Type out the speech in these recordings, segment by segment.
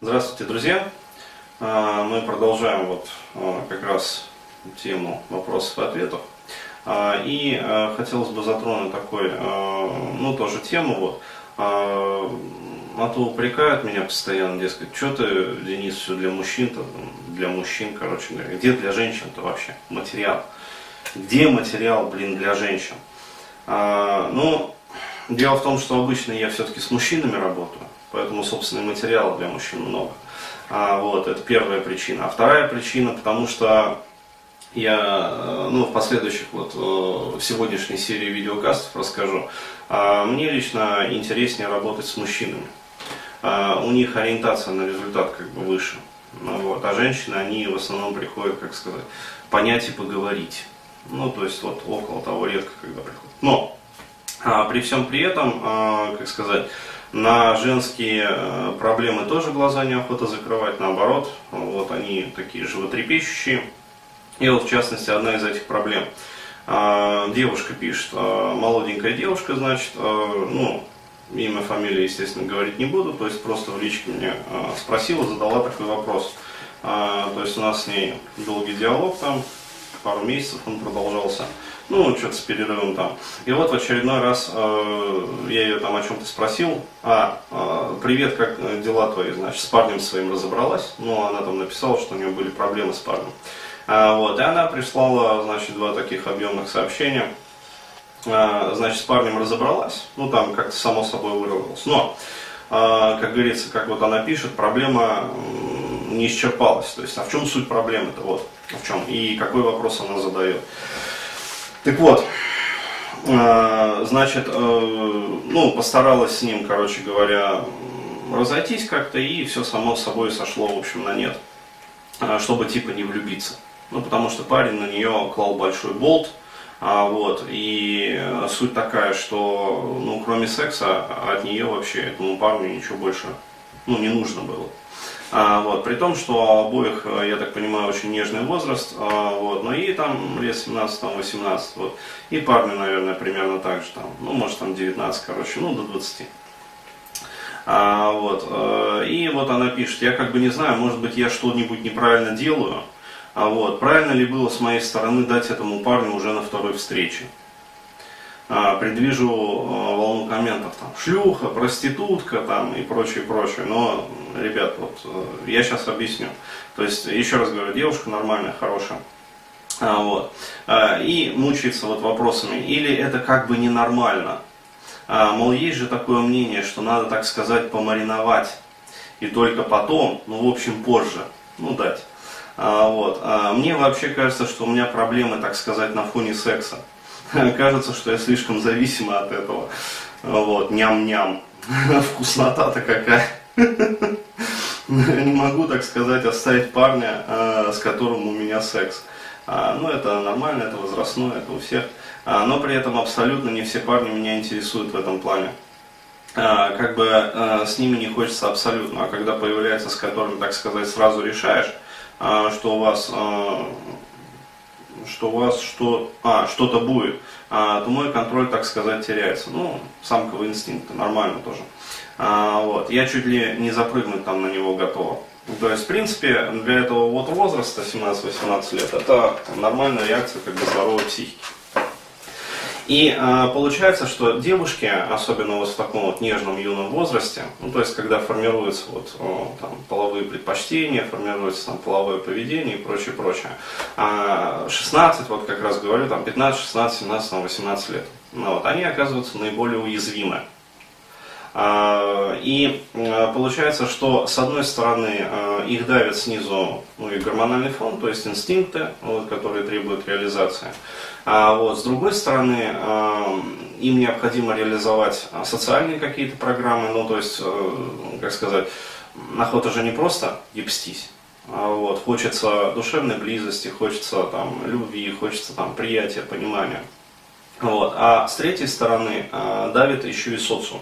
Здравствуйте, друзья! А, мы продолжаем вот а, как раз тему вопросов и ответов. А, и хотелось бы затронуть такой, ну тоже тему вот. А то упрекают меня постоянно, дескать, что ты, Денис, все для мужчин-то, для мужчин, короче говоря, где для женщин-то вообще материал? Где материал, блин, для женщин? Ну, дело в том, что обычно я все-таки с мужчинами работаю, поэтому, собственно, материала для мужчин много. А, вот, это первая причина. А вторая причина, потому что я э, ну, в последующих вот э, в сегодняшней серии видеокастов расскажу. А, мне лично интереснее работать с мужчинами. А, у них ориентация на результат как бы выше. Ну, вот. А женщины, они в основном приходят, как сказать, понять и поговорить. Ну, то есть вот около того редко, когда приходят. Но а, при всем при этом, а, как сказать, на женские э, проблемы тоже глаза неохота закрывать, наоборот, вот они такие животрепещущие. И вот в частности одна из этих проблем. А, девушка пишет, молоденькая девушка, значит, ну, имя, фамилию, естественно, говорить не буду, то есть просто в личке меня спросила, задала такой вопрос. То есть у нас с ней долгий диалог там, пару месяцев он продолжался ну, что-то с перерывом там. И вот в очередной раз э, я ее там о чем-то спросил, а, э, привет, как дела твои, значит, с парнем своим разобралась, ну, она там написала, что у нее были проблемы с парнем. А, вот, и она прислала, значит, два таких объемных сообщения, а, значит, с парнем разобралась, ну, там как-то само собой выровнялось, но, а, как говорится, как вот она пишет, проблема не исчерпалась, то есть, а в чем суть проблемы-то, вот, в чем, и какой вопрос она задает. Так вот, э, значит, э, ну, постаралась с ним, короче говоря, разойтись как-то, и все само собой сошло, в общем, на нет, э, чтобы типа не влюбиться. Ну, потому что парень на нее клал большой болт, а, вот, и суть такая, что, ну, кроме секса, от нее вообще этому парню ничего больше, ну, не нужно было. А, вот, при том, что обоих, э, я так понимаю, очень нежный возраст, а, вот, но и там лет 17, там 18, вот, и парню, наверное, примерно так же, там, ну, может, там 19, короче, ну, до 20. А, вот, э, и вот она пишет, я как бы не знаю, может быть, я что-нибудь неправильно делаю, а вот, правильно ли было с моей стороны дать этому парню уже на второй встрече. А, предвижу а, волну комментов, там, шлюха, проститутка там и прочее, прочее. Но, ребят, вот э, я сейчас объясню. То есть, еще раз говорю, девушка нормальная, хорошая. А, вот. И мучается вот вопросами, или это как бы ненормально. Мол, есть же такое мнение, что надо, так сказать, помариновать. И только потом, ну, в общем, позже, ну, дать. Вот. Мне вообще кажется, что у меня проблемы, так сказать, на фоне секса. кажется, что я слишком зависима от этого. Вот, ням-ням. Вкуснота-то какая. Не могу, так сказать, оставить парня, э, с которым у меня секс. А, ну, это нормально, это возрастное, это у всех. А, но при этом абсолютно не все парни меня интересуют в этом плане. А, как бы э, с ними не хочется абсолютно. А когда появляется, с которым, так сказать, сразу решаешь, что у вас э, что у вас что, а, что-то будет, а, то мой контроль, так сказать, теряется. Ну, самковый инстинкт, нормально тоже. А, вот. Я чуть ли не запрыгнуть там на него готова. То есть, в принципе, для этого вот возраста, 17-18 лет, это нормальная реакция как бы здоровой психики. И э, получается, что девушки, особенно вот в таком вот нежном юном возрасте, ну то есть когда формируются вот о, там, половые предпочтения, формируется там половое поведение и прочее, прочее, э, 16, вот как раз говорю, там 15, 16, 17, там, 18 лет, ну, вот, они оказываются наиболее уязвимы. И получается, что с одной стороны их давит снизу ну, и гормональный фон, то есть инстинкты, вот, которые требуют реализации. А вот, с другой стороны, им необходимо реализовать социальные какие-то программы, ну то есть, э, как сказать, охота же не просто ебстись. А вот, хочется душевной близости, хочется там, любви, хочется там, приятия, понимания. Вот. А с третьей стороны давит еще и социум.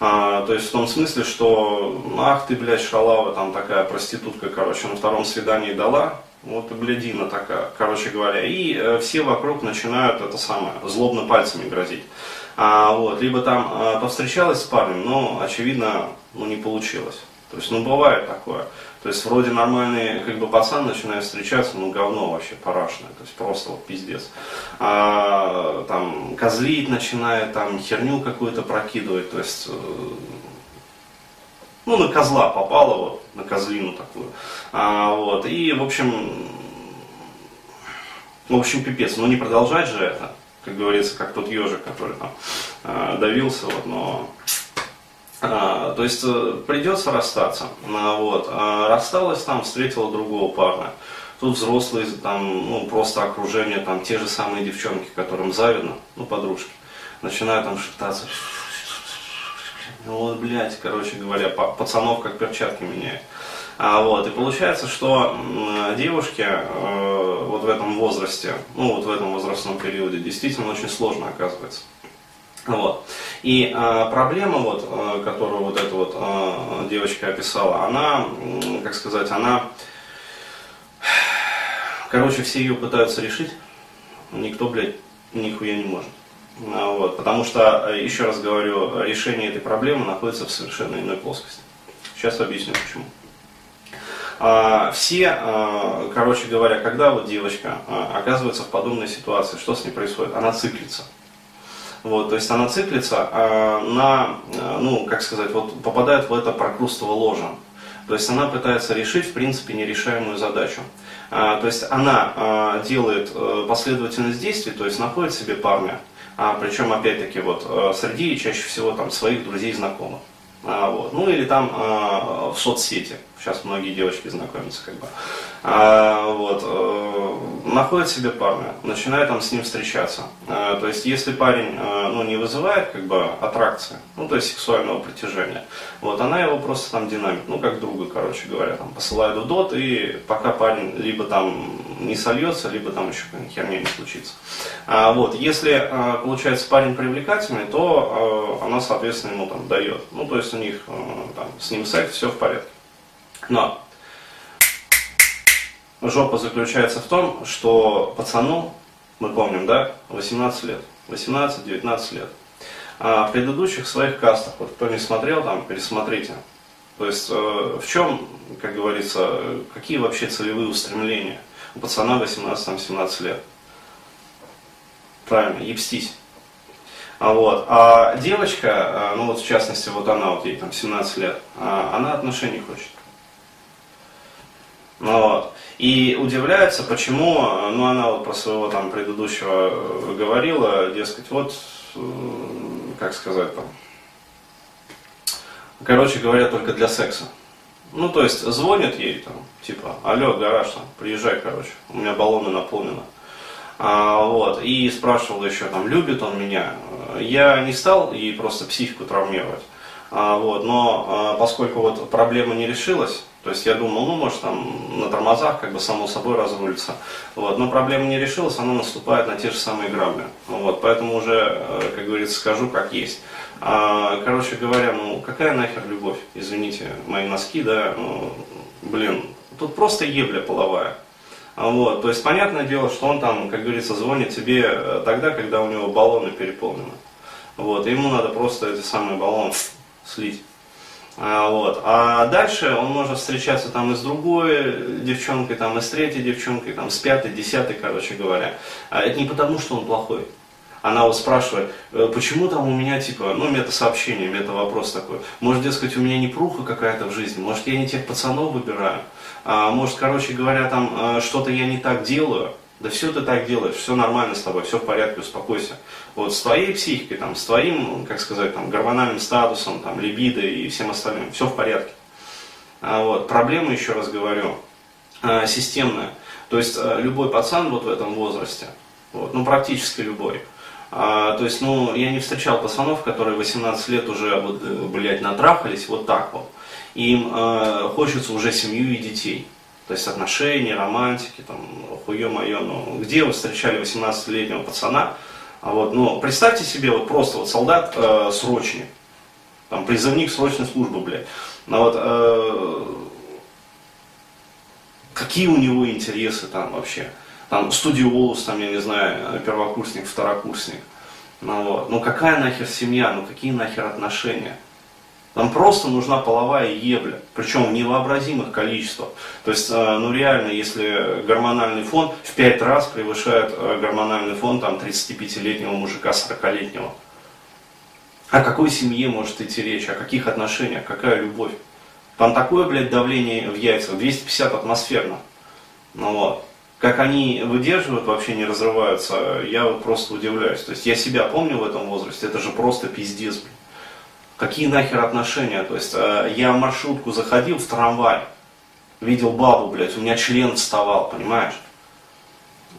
А, то есть в том смысле, что ах ты, блядь, шалава, там такая проститутка, короче, на втором свидании дала, вот и блядина такая, короче говоря. И э, все вокруг начинают это самое, злобно пальцами грозить. А, вот, либо там э, повстречалась с парнем, но, очевидно, ну, не получилось. То есть, ну, бывает такое. То есть, вроде нормальный, как бы, пацан начинает встречаться, ну, говно вообще парашное. То есть, просто вот пиздец. А, там, козлить начинает, там, херню какую-то прокидывать. То есть, э, ну, на козла попало, вот, на козлину такую. А, вот, и, в общем, в общем, пипец. Ну, не продолжать же это, как говорится, как тот ежик, который там э, давился, вот, но а, то есть э, придется расстаться. А, вот. А, рассталась там, встретила другого парня. Тут взрослые, там, ну, просто окружение, там, те же самые девчонки, которым завидно, ну, подружки, начинают там шептаться. Ну, вот, блядь, короче говоря, пацанов как перчатки меняют. А, вот, и получается, что девушке э, вот в этом возрасте, ну, вот в этом возрастном периоде, действительно очень сложно оказывается. Вот. И э, проблема, вот, э, которую вот эта вот э, девочка описала, она, как сказать, она, короче, все ее пытаются решить, никто, блядь, нихуя не может. Вот, потому что, э, еще раз говорю, решение этой проблемы находится в совершенно иной плоскости. Сейчас объясню почему. Все, короче говоря, когда вот девочка оказывается в подобной ситуации, что с ней происходит? Она циклится. Вот, то есть она циклится а, на, а, ну, как сказать, вот попадает в это прокрустово ложе. То есть она пытается решить, в принципе, нерешаемую задачу. А, то есть она а, делает а, последовательность действий, то есть находит себе парня, а, причем, опять-таки, вот, а, среди чаще всего там своих друзей и знакомых. А, вот. Ну или там в соцсети. Сейчас многие девочки знакомятся как бы. А, вот, а, находит себе парня, начинает там с ним встречаться. А, то есть если парень а, ну, не вызывает как бы аттракции, ну то есть сексуального притяжения, вот, она его просто там динамит, ну как друга, короче говоря, там посылает в дот, и пока парень либо там не сольется, либо там еще какая-нибудь херня не случится. А, вот, если а, получается парень привлекательный, то она, соответственно, ему там дает. Ну, то есть у них там, с ним секс, все в порядке. Но жопа заключается в том, что пацану, мы помним, да, 18 лет, 18-19 лет. А в предыдущих своих кастах, вот кто не смотрел, там, пересмотрите. То есть э, в чем, как говорится, какие вообще целевые устремления у пацана 18-17 лет? Правильно, ебстись. А, вот. а девочка, э, ну вот в частности, вот она, вот ей там 17 лет, а она отношений хочет. Ну, вот. И удивляется, почему, ну она вот про своего там предыдущего э, говорила, дескать, вот, э, как сказать там, короче говоря, только для секса. Ну, то есть, звонит ей там, типа, алло, гараж, там, приезжай, короче, у меня баллоны наполнены. А, вот, и спрашивал еще, там, любит он меня. Я не стал ей просто психику травмировать. А, вот, но а, поскольку вот проблема не решилась, то есть я думал, ну может там на тормозах как бы само собой разрулится. Вот, но проблема не решилась, она наступает на те же самые грабли. Вот, поэтому уже, э, как говорится, скажу как есть. А, короче говоря, ну какая нахер любовь? Извините, мои носки, да, ну, блин, тут просто ебля половая. Вот, то есть понятное дело, что он там, как говорится, звонит тебе э, тогда, когда у него баллоны переполнены. Вот, и ему надо просто эти самые баллоны слить. А, вот. а дальше он может встречаться там и с другой девчонкой, там и с третьей девчонкой, там с пятой, десятой, короче говоря. А это не потому, что он плохой. Она вот спрашивает, «Э, почему там у меня типа, ну, мета-сообщение, мета-вопрос такой. Может, дескать, у меня не пруха какая-то в жизни, может, я не тех пацанов выбираю. А, может, короче говоря, там э, что-то я не так делаю. Да все ты так делаешь, все нормально с тобой, все в порядке, успокойся. Вот с твоей психикой, там, с твоим, как сказать, там, гормональным статусом, там, либидо и всем остальным, все в порядке. А, вот. Проблема, еще раз говорю, а, системная. То есть а, любой пацан вот в этом возрасте, вот, ну практически любой, а, то есть, ну, я не встречал пацанов, которые 18 лет уже, вот, э, блядь, натрахались вот так вот. Им э, хочется уже семью и детей. То есть отношения, романтики, там, хуе мое, ну, где вы встречали 18-летнего пацана? А вот, ну, представьте себе, вот просто вот солдат э, срочник, там, призывник срочной службы, блядь. Ну, вот, э, какие у него интересы там вообще? Там, студиолус, там, я не знаю, первокурсник, второкурсник. Ну, вот. ну какая нахер семья, ну какие нахер отношения? Там просто нужна половая ебля, причем в невообразимых количествах. То есть, э, ну реально, если гормональный фон в 5 раз превышает э, гормональный фон там 35-летнего мужика 40-летнего. О какой семье может идти речь, о каких отношениях, какая любовь? Там такое, блядь, давление в яйцах, 250 атмосферно. Ну вот. Как они выдерживают, вообще не разрываются, я вот просто удивляюсь. То есть я себя помню в этом возрасте, это же просто пиздец, блядь. Какие нахер отношения? То есть э, я в маршрутку заходил в трамвай, видел бабу, блядь, у меня член вставал, понимаешь?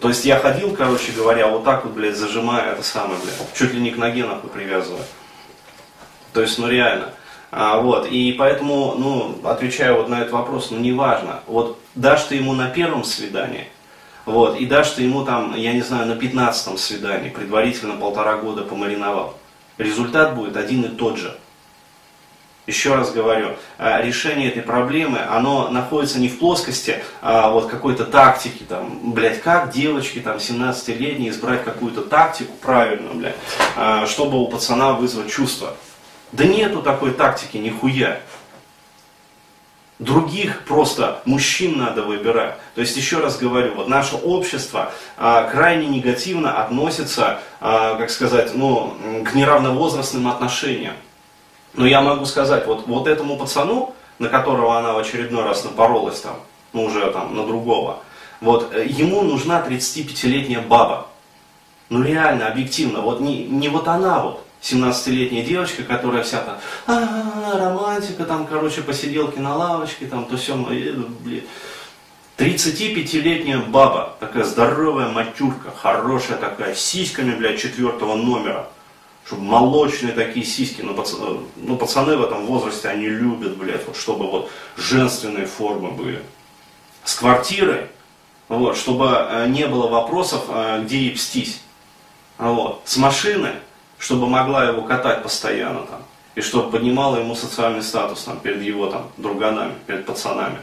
То есть я ходил, короче говоря, вот так вот, блядь, зажимая это самое, блядь, чуть ли не к ноге нахуй привязывая. То есть, ну реально. А, вот, и поэтому, ну, отвечаю вот на этот вопрос, ну, неважно. Вот дашь ты ему на первом свидании, вот, и дашь ты ему там, я не знаю, на пятнадцатом свидании, предварительно полтора года помариновал. Результат будет один и тот же. Еще раз говорю, а, решение этой проблемы, оно находится не в плоскости а, вот какой-то тактики, там, блядь, как девочки там 17-летние избрать какую-то тактику правильную, блядь, а, чтобы у пацана вызвать чувство. Да нету такой тактики, нихуя. Других просто мужчин надо выбирать. То есть, еще раз говорю, вот наше общество а, крайне негативно относится, а, как сказать, ну, к неравновозрастным отношениям. Но я могу сказать, вот, вот этому пацану, на которого она в очередной раз напоролась там, ну уже там на другого, вот ему нужна 35-летняя баба. Ну реально, объективно, вот не, не вот она вот, 17-летняя девочка, которая вся там, а, романтика, там, короче, посиделки на лавочке, там, то все, блин. 35-летняя баба, такая здоровая матюрка, хорошая такая, с сиськами, блядь, четвертого номера чтобы молочные такие сиськи, ну, пацаны, ну, пацаны в этом возрасте, они любят, блядь, вот, чтобы вот женственные формы были. С квартирой, вот, чтобы э, не было вопросов, э, где ей пстись. Вот. С машиной, чтобы могла его катать постоянно там. И чтобы поднимала ему социальный статус там, перед его там, друганами, перед пацанами.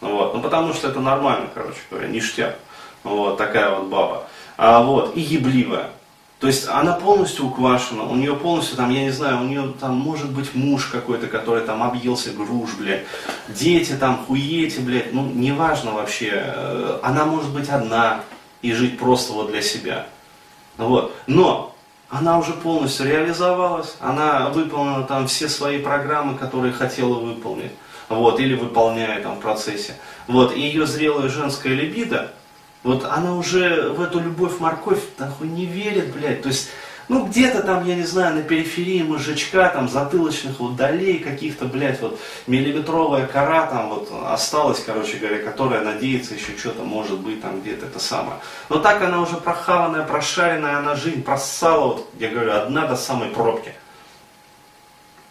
Вот. Ну потому что это нормально, короче говоря, ништяк. Вот такая вот баба. А, вот, и ебливая. То есть она полностью уквашена, у нее полностью там, я не знаю, у нее там может быть муж какой-то, который там объелся груш, блядь, дети там, хуети, блядь, ну неважно вообще, э, она может быть одна и жить просто вот для себя. Вот. Но она уже полностью реализовалась, она выполнила там все свои программы, которые хотела выполнить, вот, или выполняет там в процессе. Вот, и ее зрелая женская либидо, вот она уже в эту любовь-морковь нахуй не верит, блядь. То есть, ну где-то там, я не знаю, на периферии мужичка, там затылочных вот долей каких-то, блядь, вот миллиметровая кора там вот осталась, короче говоря, которая надеется еще что-то может быть там где-то это самое. Но так она уже прохаванная, прошаренная, она жизнь просала, вот, я говорю, одна до самой пробки.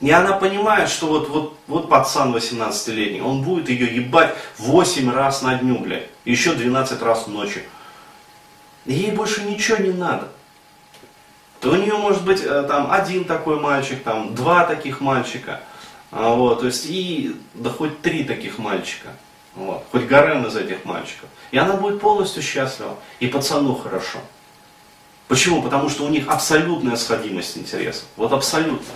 И она понимает, что вот, вот, вот пацан 18-летний, он будет ее ебать 8 раз на дню, блядь, еще 12 раз ночью. ей больше ничего не надо. То у нее может быть э, там один такой мальчик, там два таких мальчика, а, вот, то есть и да хоть три таких мальчика, вот, хоть гарем из этих мальчиков. И она будет полностью счастлива, и пацану хорошо. Почему? Потому что у них абсолютная сходимость интересов. Вот абсолютно.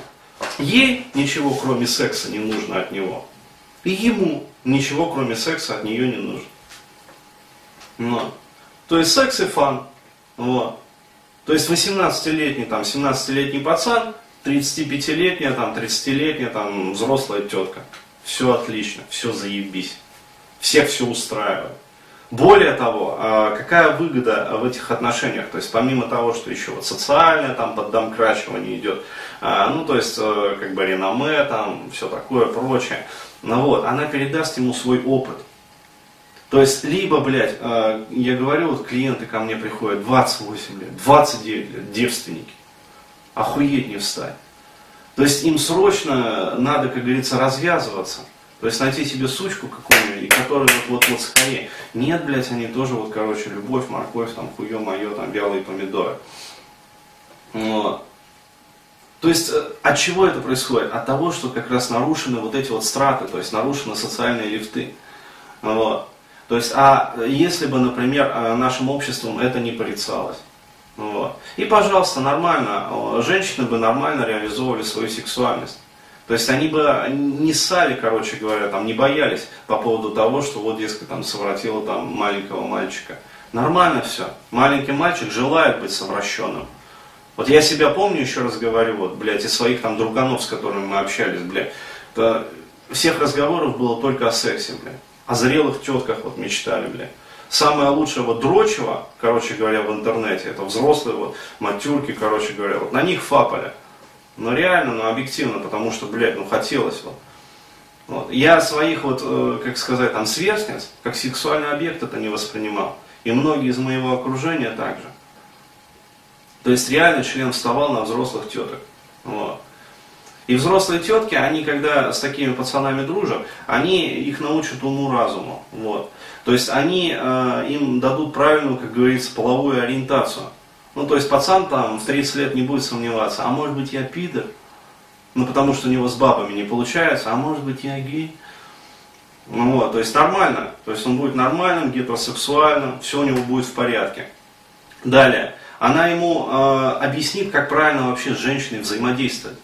Ей ничего кроме секса не нужно от него. И ему ничего кроме секса от нее не нужно. Но. То есть секс и фан. Вот. То есть 18-летний, там, 17-летний пацан, 35-летняя, там, 30-летняя, там, взрослая тетка. Все отлично, все заебись. Всех все устраивает. Более того, а, какая выгода в этих отношениях, то есть помимо того, что еще вот социальное там поддомкрачивание идет, а, ну то есть э, как бы реноме там, все такое прочее, ну вот, она передаст ему свой опыт. То есть, либо, блядь, э, я говорю, вот клиенты ко мне приходят 28 лет, 29 лет, девственники, охуеть не встать. То есть им срочно надо, как говорится, развязываться. То есть найти себе сучку какую-нибудь, и которая вот-вот-вот скорее. Нет, блядь, они тоже вот, короче, любовь, морковь, там, хуе мое, там, белые помидоры. Вот. То есть э, от чего это происходит? От того, что как раз нарушены вот эти вот страты, то есть нарушены социальные лифты. Вот. То есть, а если бы, например, э, нашим обществом это не порицалось, вот. И, пожалуйста, нормально, женщины бы нормально реализовывали свою сексуальность. То есть они бы не ссали, короче говоря, там не боялись по поводу того, что вот, дескать, там совратила там маленького мальчика. Нормально все. Маленький мальчик желает быть совращенным. Вот я себя помню, еще раз говорю, вот, блядь, из своих там друганов, с которыми мы общались, блядь, то всех разговоров было только о сексе, блядь. О зрелых тетках вот мечтали, блядь. Самое лучшее вот дрочево, короче говоря, в интернете, это взрослые вот матюрки, короче говоря, вот на них фапали. Но реально, но объективно, потому что, блядь, ну хотелось вот. вот. Я своих вот, э, как сказать, там сверстниц, как сексуальный объект это не воспринимал. И многие из моего окружения также. То есть реально член вставал на взрослых теток. Вот. И взрослые тетки, они когда с такими пацанами дружат, они их научат уму-разуму. Вот. То есть они э, им дадут правильную, как говорится, половую ориентацию. Ну, то есть пацан там в 30 лет не будет сомневаться, а может быть я пидор, ну, потому что у него с бабами не получается, а может быть я гей. Ну, вот, то есть нормально, то есть он будет нормальным, гетеросексуальным, все у него будет в порядке. Далее, она ему э, объяснит, как правильно вообще с женщиной взаимодействовать.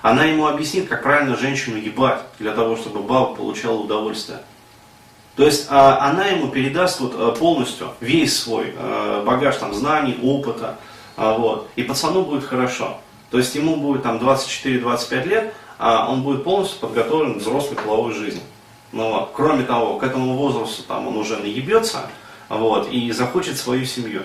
Она ему объяснит, как правильно женщину ебать, для того, чтобы баба получала удовольствие. То есть а, она ему передаст вот, а, полностью весь свой а, багаж там, знаний, опыта. Вот, и пацану будет хорошо. То есть ему будет там 24-25 лет, а он будет полностью подготовлен к взрослой половой жизни. Ну, вот. Кроме того, к этому возрасту там, он уже наебется вот, и захочет свою семью.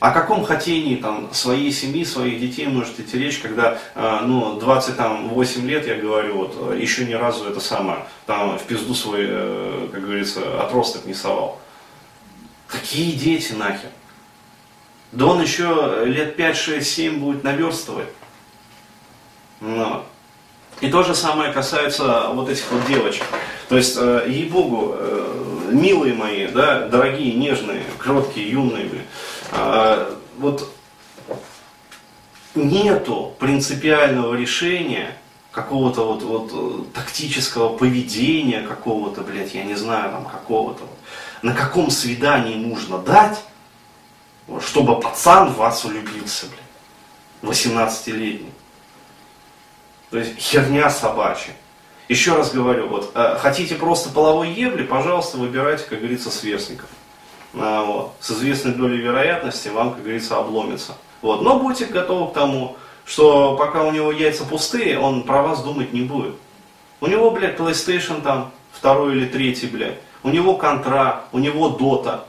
О каком хотении там, своей семьи, своих детей может идти речь, когда э, ну, 28 лет, я говорю, вот, еще ни разу это самое, там, в пизду свой, э, как говорится, отросток не совал. Какие дети нахер? Да он еще лет 5, 6, 7 будет наверстывать. Ну. И то же самое касается вот этих вот девочек. То есть, э, ей-богу, э, милые мои, да, дорогие, нежные, кроткие, юные, э, вот нету принципиального решения какого-то вот, вот э, тактического поведения какого-то, блядь, я не знаю, там какого-то, вот, на каком свидании нужно дать, чтобы пацан в вас улюбился, блядь, 18-летний. То есть херня собачья. Еще раз говорю, вот, э, хотите просто половой ебли, пожалуйста, выбирайте, как говорится, сверстников. А, вот. С известной долей вероятности вам, как говорится, обломится. Вот. Но будьте готовы к тому, что пока у него яйца пустые, он про вас думать не будет. У него, блядь, PlayStation там, второй или третий, блядь. У него контра, у него дота.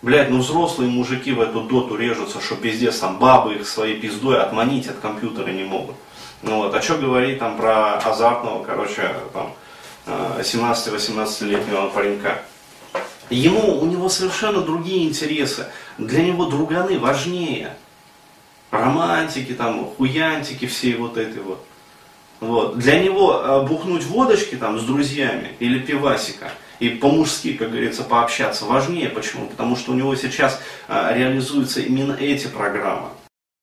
Блядь, ну взрослые мужики в эту доту режутся, что пиздец, там бабы их своей пиздой отманить от компьютера не могут. Ну вот, а что говорить там про азартного, короче, там, 17-18-летнего э, паренька. Ему, у него совершенно другие интересы. Для него друганы важнее. Романтики, там, хуянтики, все вот этой вот. Вот. Для него э, бухнуть водочки там с друзьями или пивасика и по-мужски, как говорится, пообщаться важнее. Почему? Потому что у него сейчас э, реализуются именно эти программы.